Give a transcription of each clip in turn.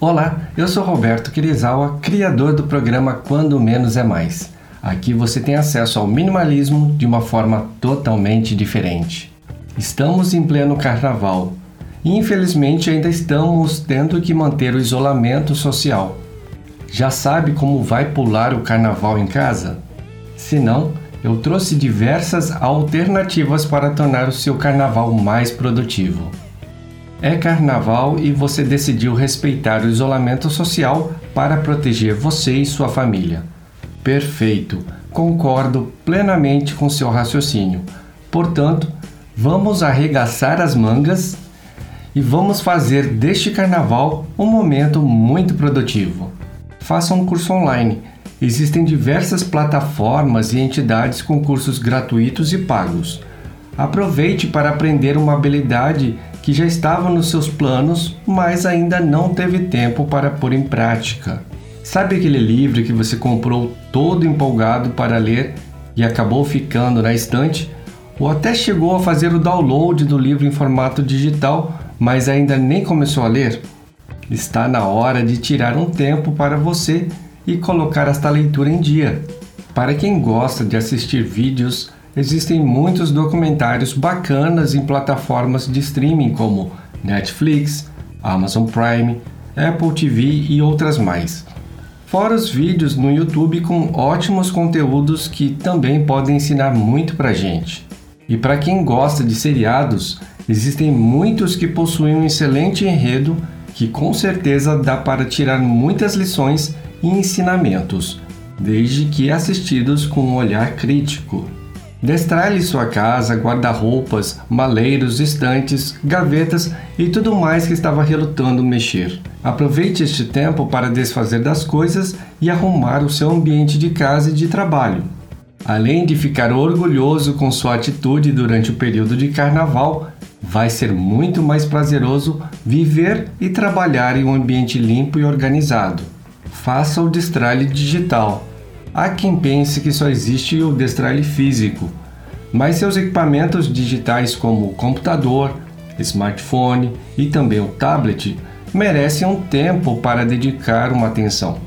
Olá, eu sou Roberto Kirizawa, criador do programa Quando Menos é Mais. Aqui você tem acesso ao minimalismo de uma forma totalmente diferente. Estamos em pleno carnaval e infelizmente ainda estamos tendo que manter o isolamento social. Já sabe como vai pular o carnaval em casa? Se não, eu trouxe diversas alternativas para tornar o seu carnaval mais produtivo. É carnaval e você decidiu respeitar o isolamento social para proteger você e sua família. Perfeito, concordo plenamente com seu raciocínio. Portanto, vamos arregaçar as mangas e vamos fazer deste carnaval um momento muito produtivo. Faça um curso online. Existem diversas plataformas e entidades com cursos gratuitos e pagos. Aproveite para aprender uma habilidade que já estava nos seus planos, mas ainda não teve tempo para pôr em prática. Sabe aquele livro que você comprou todo empolgado para ler e acabou ficando na estante? Ou até chegou a fazer o download do livro em formato digital, mas ainda nem começou a ler? Está na hora de tirar um tempo para você e colocar esta leitura em dia. Para quem gosta de assistir vídeos, existem muitos documentários bacanas em plataformas de streaming como Netflix, Amazon Prime, Apple TV e outras mais. Fora os vídeos no YouTube com ótimos conteúdos que também podem ensinar muito pra gente. E para quem gosta de seriados, existem muitos que possuem um excelente enredo que com certeza dá para tirar muitas lições e ensinamentos, desde que assistidos com um olhar crítico. Destralhe sua casa, guarda-roupas, maleiros, estantes, gavetas e tudo mais que estava relutando mexer. Aproveite este tempo para desfazer das coisas e arrumar o seu ambiente de casa e de trabalho. Além de ficar orgulhoso com sua atitude durante o período de carnaval, vai ser muito mais prazeroso viver e trabalhar em um ambiente limpo e organizado. Faça o destralhe digital Há quem pense que só existe o destralhe físico, mas seus equipamentos digitais como o computador, smartphone e também o tablet merecem um tempo para dedicar uma atenção.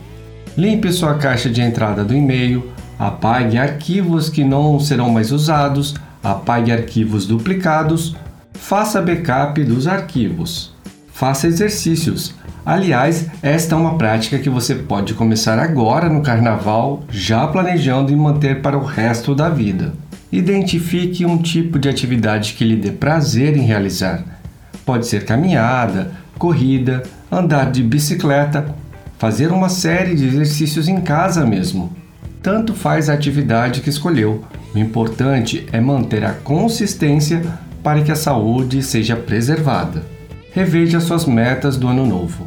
Limpe sua caixa de entrada do e-mail, apague arquivos que não serão mais usados, apague arquivos duplicados, faça backup dos arquivos. Faça exercícios, Aliás, esta é uma prática que você pode começar agora no carnaval, já planejando e manter para o resto da vida. Identifique um tipo de atividade que lhe dê prazer em realizar. Pode ser caminhada, corrida, andar de bicicleta, fazer uma série de exercícios em casa mesmo. Tanto faz a atividade que escolheu. O importante é manter a consistência para que a saúde seja preservada. Reveja suas metas do ano novo.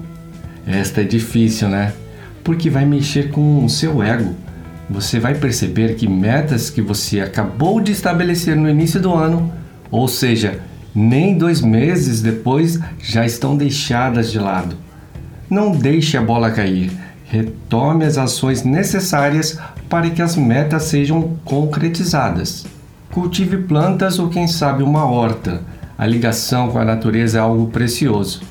Esta é difícil, né? Porque vai mexer com o seu ego. Você vai perceber que metas que você acabou de estabelecer no início do ano, ou seja, nem dois meses depois, já estão deixadas de lado. Não deixe a bola cair. Retome as ações necessárias para que as metas sejam concretizadas. Cultive plantas ou, quem sabe, uma horta. A ligação com a natureza é algo precioso.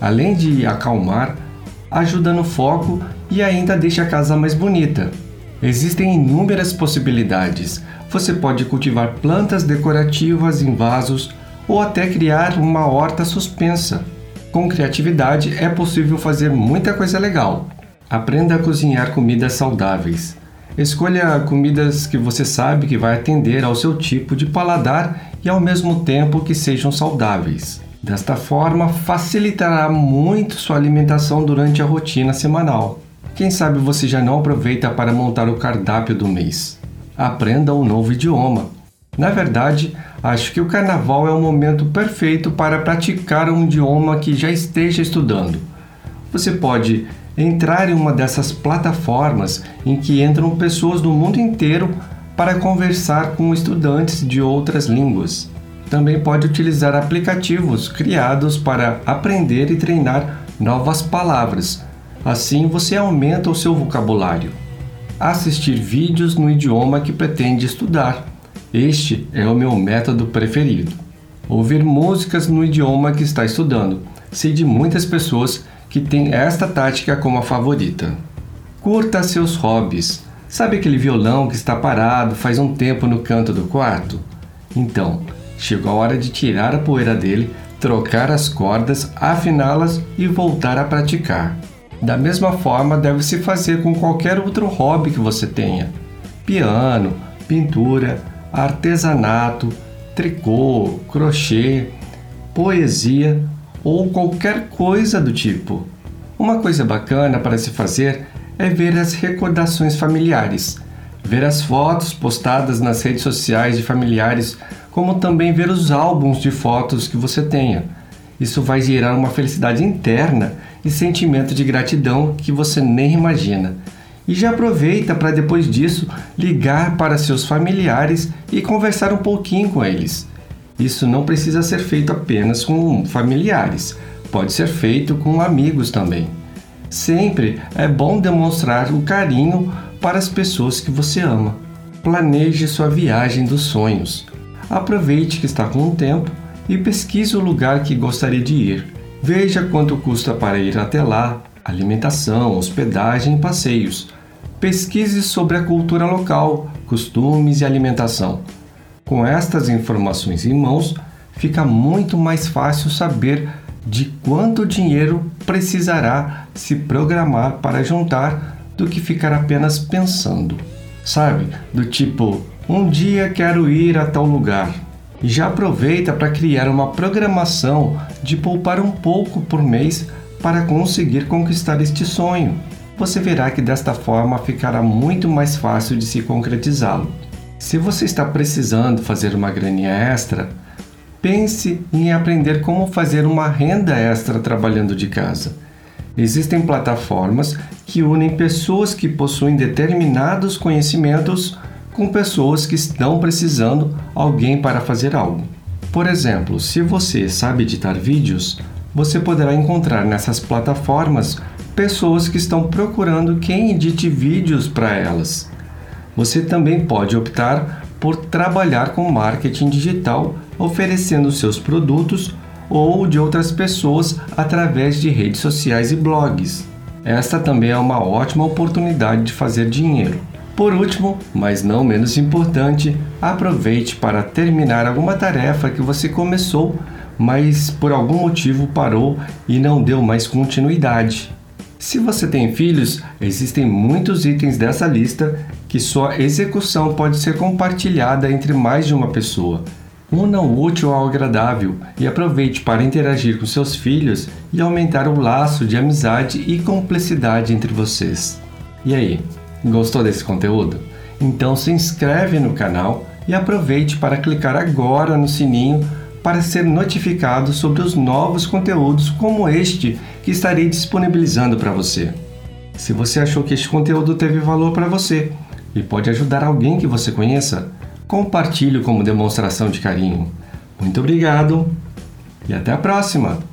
Além de acalmar, ajuda no foco e ainda deixa a casa mais bonita. Existem inúmeras possibilidades. Você pode cultivar plantas decorativas em vasos ou até criar uma horta suspensa. Com criatividade é possível fazer muita coisa legal. Aprenda a cozinhar comidas saudáveis. Escolha comidas que você sabe que vai atender ao seu tipo de paladar e ao mesmo tempo que sejam saudáveis. Desta forma, facilitará muito sua alimentação durante a rotina semanal. Quem sabe você já não aproveita para montar o cardápio do mês? Aprenda um novo idioma. Na verdade, acho que o carnaval é o momento perfeito para praticar um idioma que já esteja estudando. Você pode entrar em uma dessas plataformas em que entram pessoas do mundo inteiro para conversar com estudantes de outras línguas. Também pode utilizar aplicativos criados para aprender e treinar novas palavras. Assim você aumenta o seu vocabulário. Assistir vídeos no idioma que pretende estudar. Este é o meu método preferido. Ouvir músicas no idioma que está estudando. Sei de muitas pessoas que tem esta tática como a favorita. Curta seus hobbies. Sabe aquele violão que está parado faz um tempo no canto do quarto? Então, chegou a hora de tirar a poeira dele, trocar as cordas, afiná-las e voltar a praticar. Da mesma forma, deve se fazer com qualquer outro hobby que você tenha: piano, pintura, artesanato, tricô, crochê, poesia ou qualquer coisa do tipo. Uma coisa bacana para se fazer é ver as recordações familiares, ver as fotos postadas nas redes sociais de familiares, como também ver os álbuns de fotos que você tenha. Isso vai gerar uma felicidade interna e sentimento de gratidão que você nem imagina. E já aproveita para depois disso ligar para seus familiares e conversar um pouquinho com eles. Isso não precisa ser feito apenas com familiares, pode ser feito com amigos também. Sempre é bom demonstrar o carinho para as pessoas que você ama. Planeje sua viagem dos sonhos. Aproveite que está com o tempo e pesquise o lugar que gostaria de ir. Veja quanto custa para ir até lá, alimentação, hospedagem e passeios. Pesquise sobre a cultura local, costumes e alimentação. Com estas informações em mãos, fica muito mais fácil saber de quanto dinheiro precisará se programar para juntar do que ficar apenas pensando. Sabe? Do tipo, um dia quero ir a tal lugar, já aproveita para criar uma programação de poupar um pouco por mês para conseguir conquistar este sonho. Você verá que desta forma ficará muito mais fácil de se concretizá-lo. Se você está precisando fazer uma graninha extra, pense em aprender como fazer uma renda extra trabalhando de casa. Existem plataformas que unem pessoas que possuem determinados conhecimentos com pessoas que estão precisando alguém para fazer algo. Por exemplo, se você sabe editar vídeos, você poderá encontrar nessas plataformas pessoas que estão procurando quem edite vídeos para elas. Você também pode optar por trabalhar com marketing digital, oferecendo seus produtos ou de outras pessoas através de redes sociais e blogs. Esta também é uma ótima oportunidade de fazer dinheiro. Por último, mas não menos importante, aproveite para terminar alguma tarefa que você começou, mas por algum motivo parou e não deu mais continuidade. Se você tem filhos, existem muitos itens dessa lista que sua execução pode ser compartilhada entre mais de uma pessoa. Una o útil ao agradável e aproveite para interagir com seus filhos e aumentar o laço de amizade e cumplicidade entre vocês. E aí, Gostou desse conteúdo? Então se inscreve no canal e aproveite para clicar agora no sininho para ser notificado sobre os novos conteúdos como este que estarei disponibilizando para você. Se você achou que este conteúdo teve valor para você e pode ajudar alguém que você conheça, compartilhe como demonstração de carinho. Muito obrigado e até a próxima!